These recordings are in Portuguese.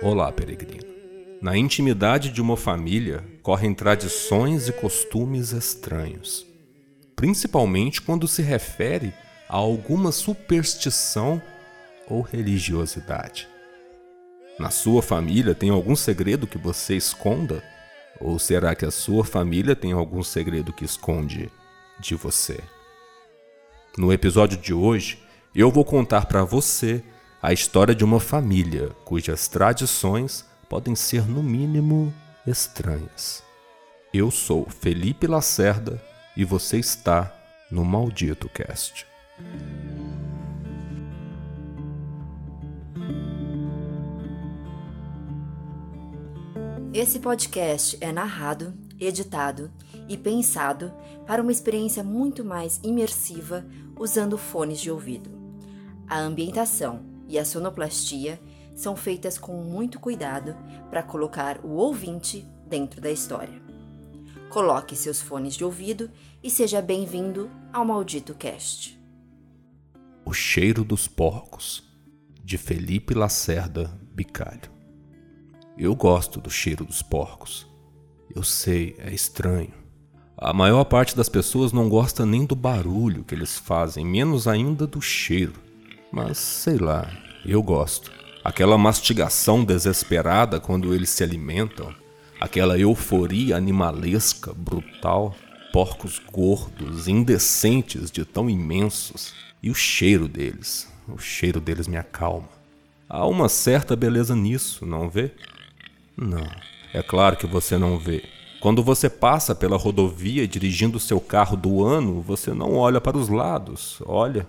Olá, peregrino. Na intimidade de uma família correm tradições e costumes estranhos, principalmente quando se refere a alguma superstição ou religiosidade. Na sua família tem algum segredo que você esconda? Ou será que a sua família tem algum segredo que esconde de você? No episódio de hoje, eu vou contar para você a história de uma família cujas tradições podem ser, no mínimo, estranhas. Eu sou Felipe Lacerda e você está no Maldito Cast. Esse podcast é narrado, editado e pensado para uma experiência muito mais imersiva usando fones de ouvido. A ambientação e a sonoplastia são feitas com muito cuidado para colocar o ouvinte dentro da história. Coloque seus fones de ouvido e seja bem-vindo ao Maldito Cast. O cheiro dos porcos, de Felipe Lacerda Bicalho. Eu gosto do cheiro dos porcos. Eu sei, é estranho. A maior parte das pessoas não gosta nem do barulho que eles fazem, menos ainda do cheiro. Mas sei lá, eu gosto. Aquela mastigação desesperada quando eles se alimentam, aquela euforia animalesca, brutal, porcos gordos, indecentes de tão imensos, e o cheiro deles, o cheiro deles me acalma. Há uma certa beleza nisso, não vê? Não, é claro que você não vê. Quando você passa pela rodovia dirigindo seu carro do ano, você não olha para os lados, olha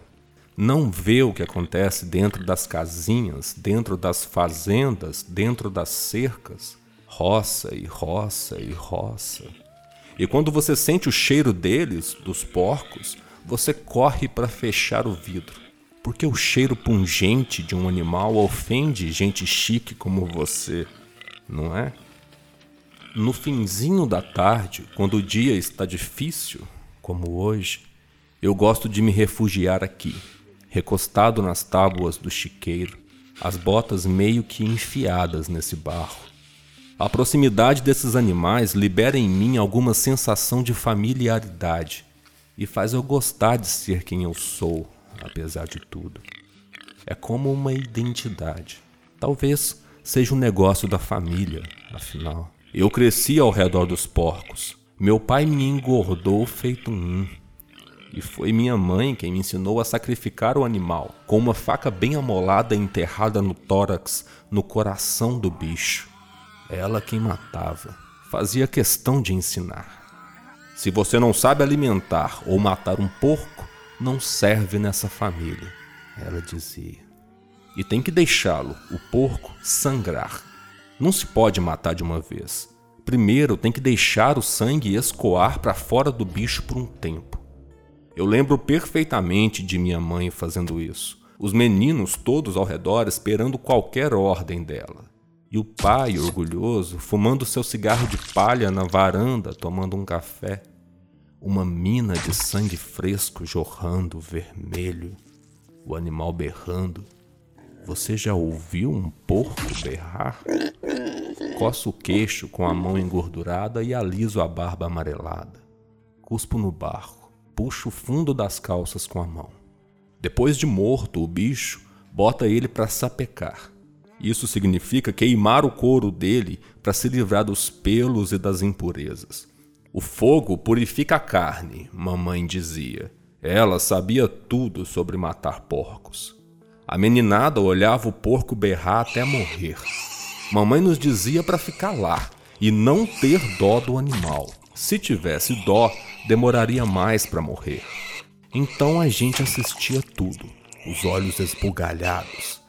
não vê o que acontece dentro das casinhas, dentro das fazendas, dentro das cercas, roça e roça e roça. E quando você sente o cheiro deles, dos porcos, você corre para fechar o vidro, porque o cheiro pungente de um animal ofende gente chique como você, não é? No finzinho da tarde, quando o dia está difícil, como hoje, eu gosto de me refugiar aqui, recostado nas tábuas do chiqueiro, as botas meio que enfiadas nesse barro. A proximidade desses animais libera em mim alguma sensação de familiaridade e faz eu gostar de ser quem eu sou, apesar de tudo. É como uma identidade. Talvez seja um negócio da família, afinal. Eu cresci ao redor dos porcos. Meu pai me engordou feito um e foi minha mãe quem me ensinou a sacrificar o animal, com uma faca bem amolada enterrada no tórax, no coração do bicho. Ela quem matava. Fazia questão de ensinar. Se você não sabe alimentar ou matar um porco, não serve nessa família, ela dizia. E tem que deixá-lo, o porco, sangrar. Não se pode matar de uma vez. Primeiro tem que deixar o sangue escoar para fora do bicho por um tempo. Eu lembro perfeitamente de minha mãe fazendo isso. Os meninos todos ao redor esperando qualquer ordem dela. E o pai, orgulhoso, fumando seu cigarro de palha na varanda, tomando um café. Uma mina de sangue fresco jorrando vermelho. O animal berrando. Você já ouviu um porco berrar? Coço o queixo com a mão engordurada e aliso a barba amarelada. Cuspo no barro puxa o fundo das calças com a mão. Depois de morto o bicho, bota ele para sapecar. Isso significa queimar o couro dele para se livrar dos pelos e das impurezas. O fogo purifica a carne, mamãe dizia. Ela sabia tudo sobre matar porcos. A meninada olhava o porco berrar até morrer. Mamãe nos dizia para ficar lá e não ter dó do animal. Se tivesse dó, demoraria mais para morrer. Então a gente assistia tudo, os olhos esbugalhados.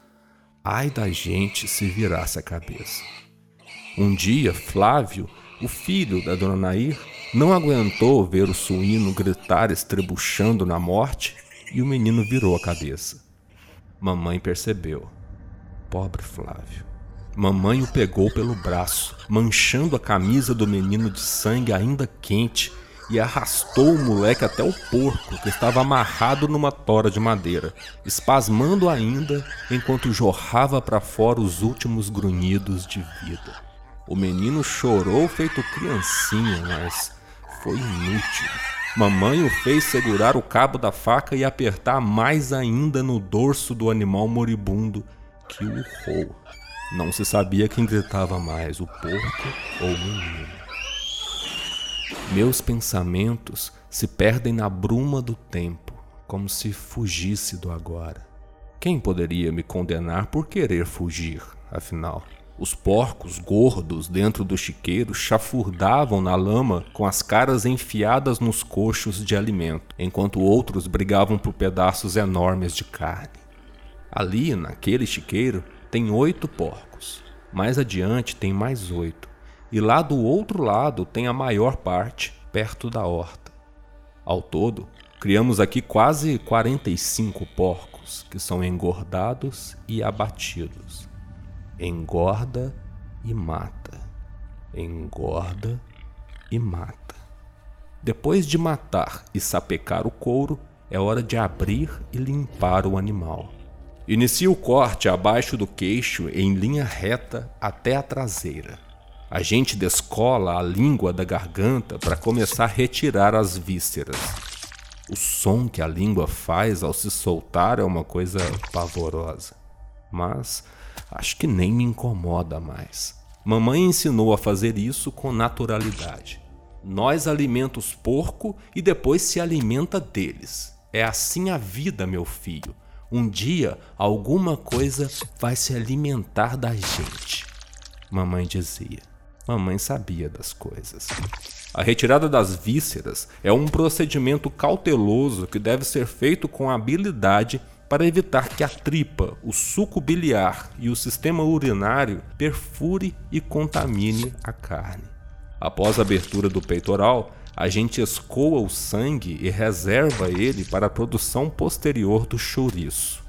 Ai da gente se virasse a cabeça. Um dia, Flávio, o filho da dona Nair, não aguentou ver o suíno gritar estrebuchando na morte e o menino virou a cabeça. Mamãe percebeu. Pobre Flávio. Mamãe o pegou pelo braço, manchando a camisa do menino de sangue ainda quente, e arrastou o moleque até o porco, que estava amarrado numa tora de madeira, espasmando ainda enquanto jorrava para fora os últimos grunhidos de vida. O menino chorou feito criancinha, mas foi inútil. Mamãe o fez segurar o cabo da faca e apertar mais ainda no dorso do animal moribundo que urrou. Não se sabia quem gritava mais, o porco ou o menino. Meus pensamentos se perdem na bruma do tempo, como se fugisse do agora. Quem poderia me condenar por querer fugir, afinal? Os porcos gordos dentro do chiqueiro chafurdavam na lama com as caras enfiadas nos coxos de alimento, enquanto outros brigavam por pedaços enormes de carne. Ali, naquele chiqueiro, tem oito porcos. Mais adiante tem mais oito e lá do outro lado tem a maior parte, perto da horta. Ao todo, criamos aqui quase 45 porcos que são engordados e abatidos. Engorda e mata. Engorda e mata. Depois de matar e sapecar o couro, é hora de abrir e limpar o animal. Inicia o corte abaixo do queixo em linha reta até a traseira. A gente descola a língua da garganta para começar a retirar as vísceras. O som que a língua faz ao se soltar é uma coisa pavorosa. Mas acho que nem me incomoda mais. Mamãe ensinou a fazer isso com naturalidade. Nós alimentamos porco e depois se alimenta deles. É assim a vida, meu filho. Um dia alguma coisa vai se alimentar da gente. Mamãe dizia. Mamãe sabia das coisas. A retirada das vísceras é um procedimento cauteloso que deve ser feito com habilidade para evitar que a tripa, o suco biliar e o sistema urinário perfure e contamine a carne. Após a abertura do peitoral, a gente escoa o sangue e reserva ele para a produção posterior do chouriço.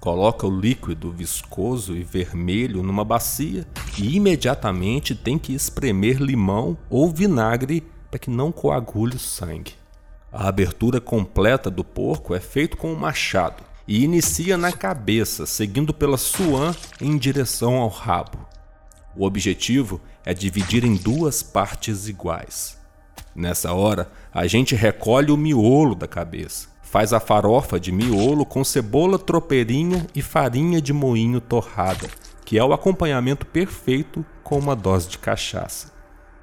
Coloca o líquido viscoso e vermelho numa bacia e imediatamente tem que espremer limão ou vinagre para que não coagule o sangue. A abertura completa do porco é feita com um machado e inicia na cabeça, seguindo pela suã em direção ao rabo. O objetivo é dividir em duas partes iguais. Nessa hora, a gente recolhe o miolo da cabeça Faz a farofa de miolo com cebola tropeirinha e farinha de moinho torrada, que é o acompanhamento perfeito com uma dose de cachaça.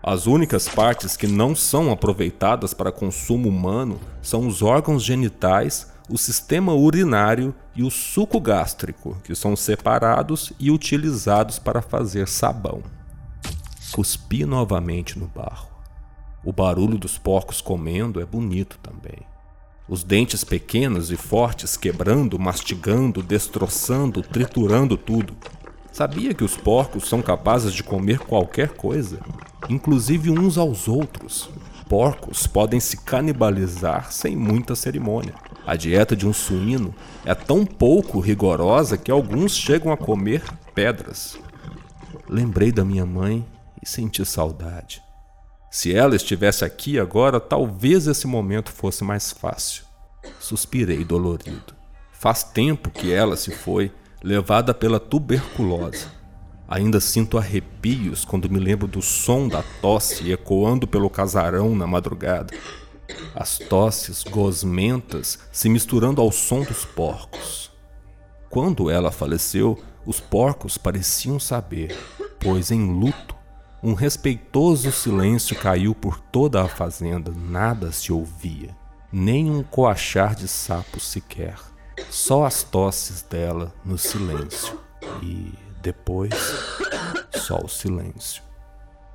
As únicas partes que não são aproveitadas para consumo humano são os órgãos genitais, o sistema urinário e o suco gástrico, que são separados e utilizados para fazer sabão. Cuspi novamente no barro. O barulho dos porcos comendo é bonito também os dentes pequenos e fortes quebrando, mastigando, destroçando, triturando tudo. Sabia que os porcos são capazes de comer qualquer coisa, inclusive uns aos outros. Porcos podem se canibalizar sem muita cerimônia. A dieta de um suíno é tão pouco rigorosa que alguns chegam a comer pedras. Lembrei da minha mãe e senti saudade. Se ela estivesse aqui agora, talvez esse momento fosse mais fácil. Suspirei dolorido. Faz tempo que ela se foi, levada pela tuberculose. Ainda sinto arrepios quando me lembro do som da tosse ecoando pelo casarão na madrugada. As tosses gosmentas se misturando ao som dos porcos. Quando ela faleceu, os porcos pareciam saber, pois em luto um respeitoso silêncio caiu por toda a fazenda, nada se ouvia, nem um coachar de sapo sequer, só as tosses dela no silêncio. E depois, só o silêncio.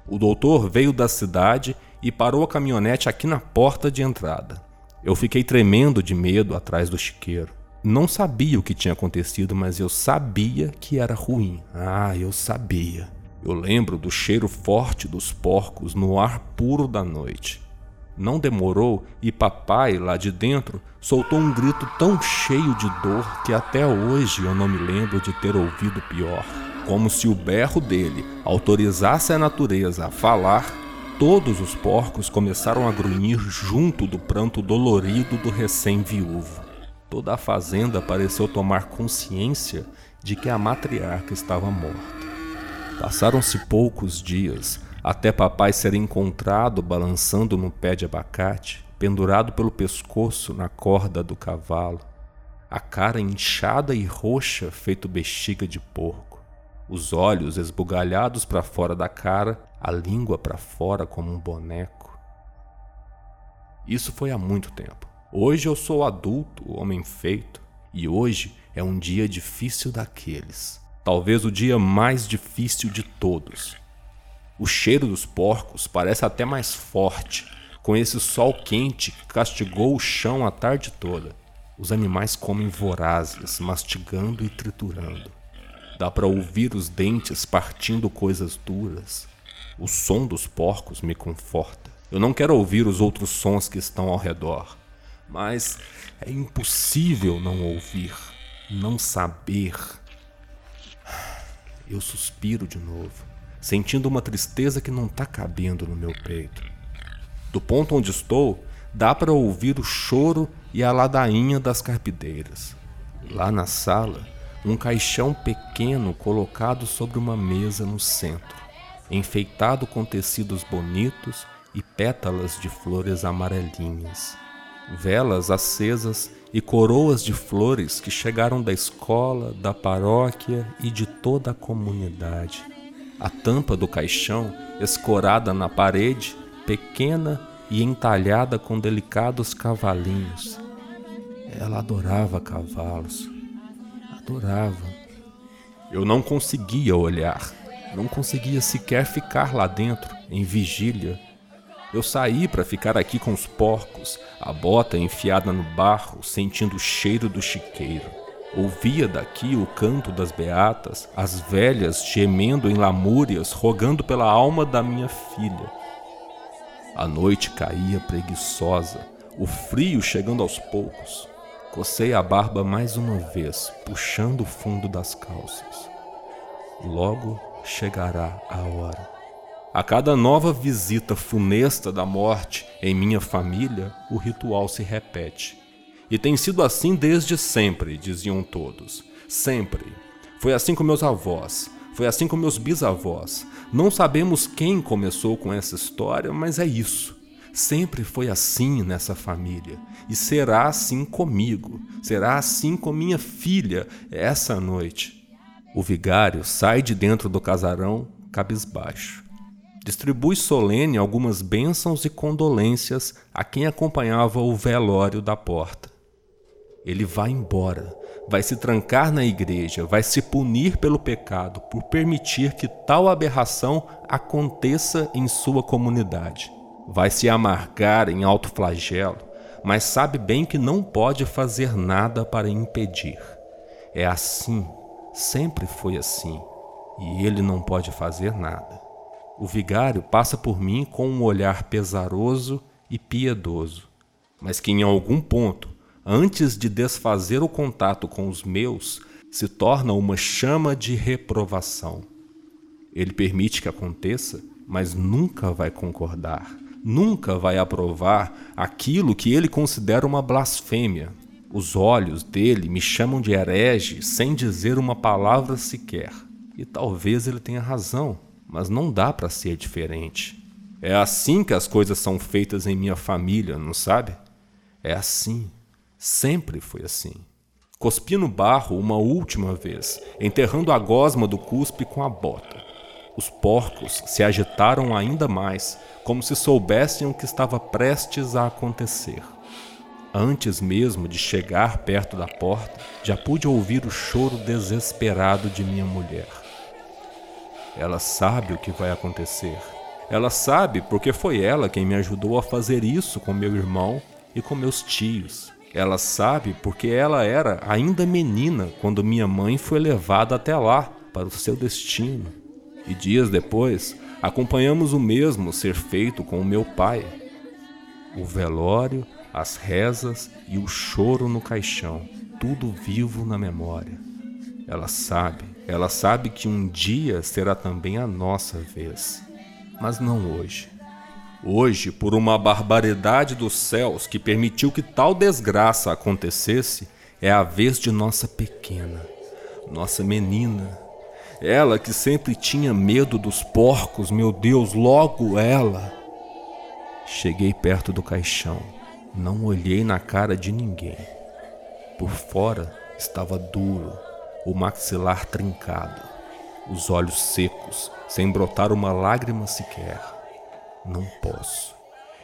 O doutor veio da cidade e parou a caminhonete aqui na porta de entrada. Eu fiquei tremendo de medo atrás do chiqueiro. Não sabia o que tinha acontecido, mas eu sabia que era ruim. Ah, eu sabia. Eu lembro do cheiro forte dos porcos no ar puro da noite. Não demorou e papai, lá de dentro, soltou um grito tão cheio de dor que até hoje eu não me lembro de ter ouvido pior. Como se o berro dele autorizasse a natureza a falar todos os porcos começaram a grunhir junto do pranto dolorido do recém-viúvo. Toda a fazenda pareceu tomar consciência de que a matriarca estava morta. Passaram-se poucos dias até papai ser encontrado balançando no pé de abacate, pendurado pelo pescoço na corda do cavalo, a cara inchada e roxa feito bexiga de porco, os olhos esbugalhados para fora da cara, a língua para fora como um boneco. Isso foi há muito tempo. Hoje eu sou adulto, homem feito, e hoje é um dia difícil daqueles. Talvez o dia mais difícil de todos o cheiro dos porcos parece até mais forte, com esse sol quente que castigou o chão a tarde toda. Os animais comem vorazes, mastigando e triturando. Dá para ouvir os dentes partindo coisas duras. O som dos porcos me conforta. Eu não quero ouvir os outros sons que estão ao redor, mas é impossível não ouvir, não saber. Eu suspiro de novo sentindo uma tristeza que não está cabendo no meu peito. Do ponto onde estou, dá para ouvir o choro e a ladainha das carpideiras. Lá na sala, um caixão pequeno colocado sobre uma mesa no centro, enfeitado com tecidos bonitos e pétalas de flores amarelinhas. Velas acesas e coroas de flores que chegaram da escola, da paróquia e de toda a comunidade. A tampa do caixão, escorada na parede, pequena e entalhada com delicados cavalinhos. Ela adorava cavalos. Adorava. Eu não conseguia olhar. Não conseguia sequer ficar lá dentro, em vigília. Eu saí para ficar aqui com os porcos, a bota enfiada no barro, sentindo o cheiro do chiqueiro. Ouvia daqui o canto das beatas, as velhas gemendo em lamúrias, rogando pela alma da minha filha. A noite caía preguiçosa, o frio chegando aos poucos. Cocei a barba mais uma vez, puxando o fundo das calças. Logo chegará a hora. A cada nova visita funesta da morte em minha família, o ritual se repete. E tem sido assim desde sempre, diziam todos. Sempre. Foi assim com meus avós, foi assim com meus bisavós. Não sabemos quem começou com essa história, mas é isso. Sempre foi assim nessa família e será assim comigo, será assim com minha filha essa noite. O vigário sai de dentro do casarão cabisbaixo. Distribui solene algumas bênçãos e condolências a quem acompanhava o velório da porta ele vai embora, vai se trancar na igreja, vai se punir pelo pecado por permitir que tal aberração aconteça em sua comunidade. Vai se amargar em alto flagelo, mas sabe bem que não pode fazer nada para impedir. É assim, sempre foi assim, e ele não pode fazer nada. O vigário passa por mim com um olhar pesaroso e piedoso, mas que em algum ponto antes de desfazer o contato com os meus, se torna uma chama de reprovação. Ele permite que aconteça, mas nunca vai concordar, nunca vai aprovar aquilo que ele considera uma blasfêmia. Os olhos dele me chamam de herege sem dizer uma palavra sequer. E talvez ele tenha razão, mas não dá para ser diferente. É assim que as coisas são feitas em minha família, não sabe? É assim. Sempre foi assim. Cuspi no barro uma última vez, enterrando a gosma do cuspe com a bota. Os porcos se agitaram ainda mais, como se soubessem o que estava prestes a acontecer. Antes mesmo de chegar perto da porta, já pude ouvir o choro desesperado de minha mulher. Ela sabe o que vai acontecer. Ela sabe porque foi ela quem me ajudou a fazer isso com meu irmão e com meus tios. Ela sabe porque ela era ainda menina quando minha mãe foi levada até lá para o seu destino. E dias depois, acompanhamos o mesmo ser feito com o meu pai. O velório, as rezas e o choro no caixão, tudo vivo na memória. Ela sabe, ela sabe que um dia será também a nossa vez, mas não hoje. Hoje, por uma barbaridade dos céus que permitiu que tal desgraça acontecesse, é a vez de nossa pequena, nossa menina. Ela que sempre tinha medo dos porcos, meu Deus, logo ela. Cheguei perto do caixão, não olhei na cara de ninguém. Por fora estava duro, o maxilar trincado, os olhos secos, sem brotar uma lágrima sequer. Não posso.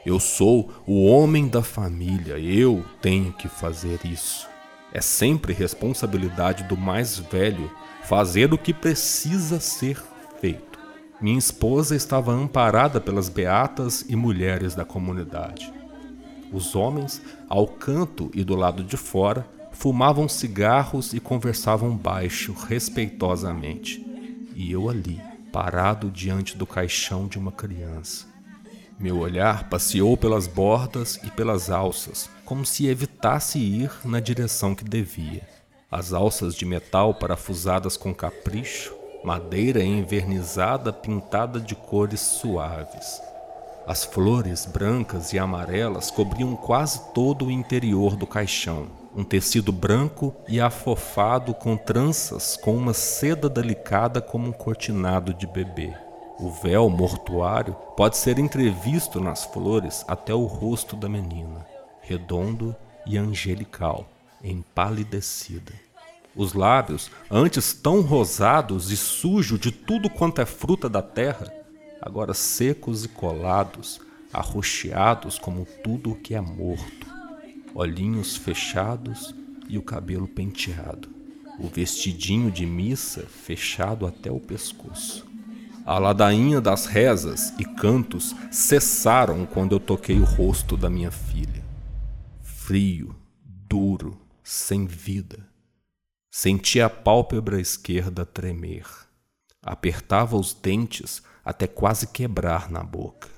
Eu sou o homem da família, eu tenho que fazer isso. É sempre responsabilidade do mais velho fazer o que precisa ser feito. Minha esposa estava amparada pelas beatas e mulheres da comunidade. Os homens, ao canto e do lado de fora, fumavam cigarros e conversavam baixo, respeitosamente. E eu ali, parado diante do caixão de uma criança. Meu olhar passeou pelas bordas e pelas alças, como se evitasse ir na direção que devia. As alças de metal parafusadas com capricho, madeira envernizada pintada de cores suaves. As flores brancas e amarelas cobriam quase todo o interior do caixão, um tecido branco e afofado com tranças com uma seda delicada como um cortinado de bebê. O véu mortuário pode ser entrevisto nas flores até o rosto da menina, redondo e angelical, empalidecida. Os lábios, antes tão rosados e sujos de tudo quanto é fruta da terra, agora secos e colados, arroxeados como tudo o que é morto, olhinhos fechados e o cabelo penteado, o vestidinho de missa fechado até o pescoço. A ladainha das rezas e cantos cessaram quando eu toquei o rosto da minha filha. Frio, duro, sem vida. Senti a pálpebra esquerda tremer. Apertava os dentes até quase quebrar na boca.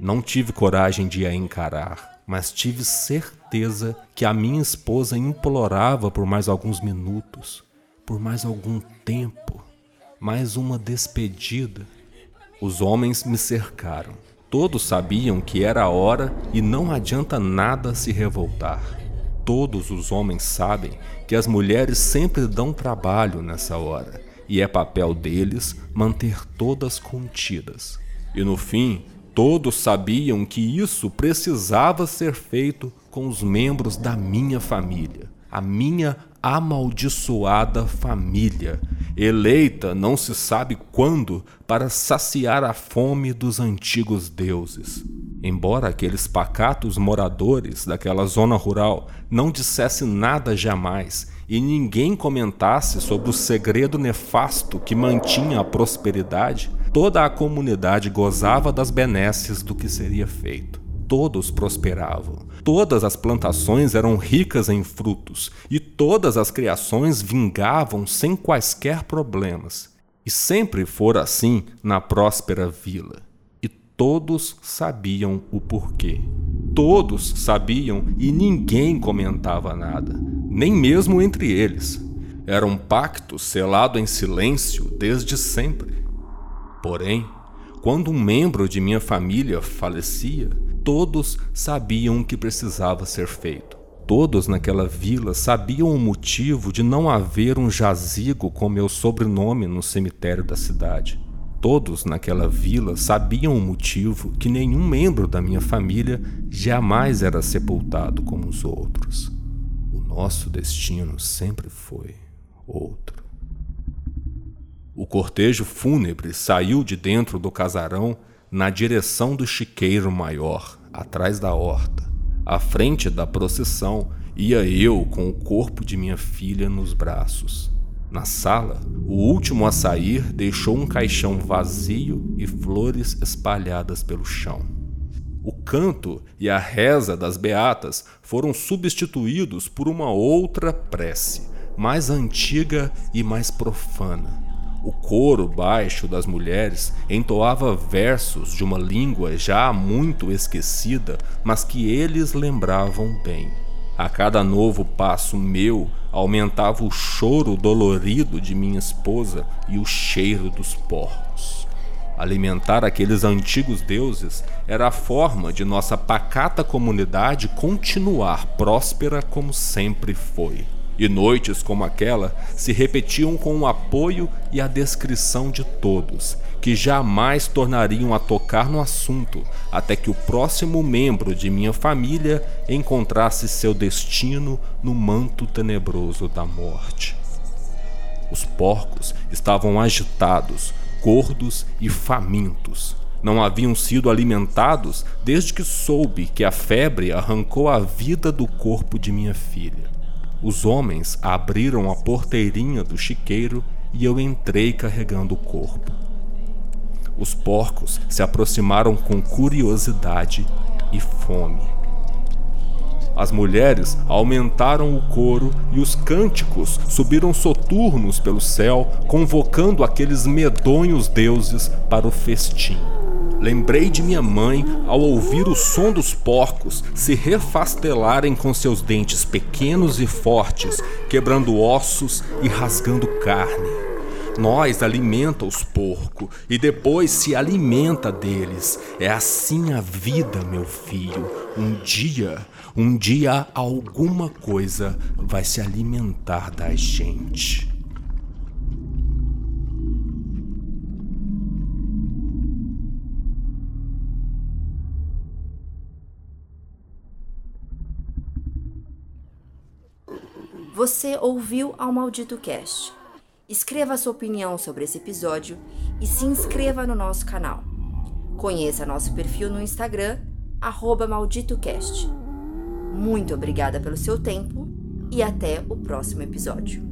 Não tive coragem de a encarar, mas tive certeza que a minha esposa implorava por mais alguns minutos, por mais algum tempo mais uma despedida. Os homens me cercaram. Todos sabiam que era a hora e não adianta nada se revoltar. Todos os homens sabem que as mulheres sempre dão trabalho nessa hora e é papel deles manter todas contidas. E no fim, todos sabiam que isso precisava ser feito com os membros da minha família, a minha amaldiçoada família, eleita não se sabe quando para saciar a fome dos antigos deuses. Embora aqueles pacatos moradores daquela zona rural não dissessem nada jamais e ninguém comentasse sobre o segredo nefasto que mantinha a prosperidade, toda a comunidade gozava das benesses do que seria feito. Todos prosperavam, todas as plantações eram ricas em frutos e todas as criações vingavam sem quaisquer problemas. E sempre fora assim na próspera vila. E todos sabiam o porquê. Todos sabiam e ninguém comentava nada, nem mesmo entre eles. Era um pacto selado em silêncio desde sempre. Porém, quando um membro de minha família falecia, Todos sabiam o que precisava ser feito. Todos naquela vila sabiam o motivo de não haver um jazigo com meu sobrenome no cemitério da cidade. Todos naquela vila sabiam o motivo que nenhum membro da minha família jamais era sepultado como os outros. O nosso destino sempre foi outro. O cortejo fúnebre saiu de dentro do casarão na direção do chiqueiro maior, atrás da horta. À frente da procissão ia eu com o corpo de minha filha nos braços. Na sala, o último a sair deixou um caixão vazio e flores espalhadas pelo chão. O canto e a reza das beatas foram substituídos por uma outra prece, mais antiga e mais profana. O coro baixo das mulheres entoava versos de uma língua já muito esquecida, mas que eles lembravam bem. A cada novo passo meu aumentava o choro dolorido de minha esposa e o cheiro dos porcos. Alimentar aqueles antigos deuses era a forma de nossa pacata comunidade continuar próspera como sempre foi. E noites como aquela se repetiam com o apoio e a descrição de todos, que jamais tornariam a tocar no assunto até que o próximo membro de minha família encontrasse seu destino no manto tenebroso da morte. Os porcos estavam agitados, gordos e famintos. Não haviam sido alimentados desde que soube que a febre arrancou a vida do corpo de minha filha. Os homens abriram a porteirinha do chiqueiro e eu entrei carregando o corpo. Os porcos se aproximaram com curiosidade e fome. As mulheres aumentaram o coro e os cânticos subiram soturnos pelo céu, convocando aqueles medonhos deuses para o festim. Lembrei de minha mãe ao ouvir o som dos porcos se refastelarem com seus dentes pequenos e fortes, quebrando ossos e rasgando carne. Nós alimenta os porcos e depois se alimenta deles. É assim a vida, meu filho. Um dia, um dia alguma coisa vai se alimentar da gente. Você ouviu ao Maldito Cast escreva sua opinião sobre esse episódio e se inscreva no nosso canal. Conheça nosso perfil no Instagram, MalditoCast. Muito obrigada pelo seu tempo e até o próximo episódio.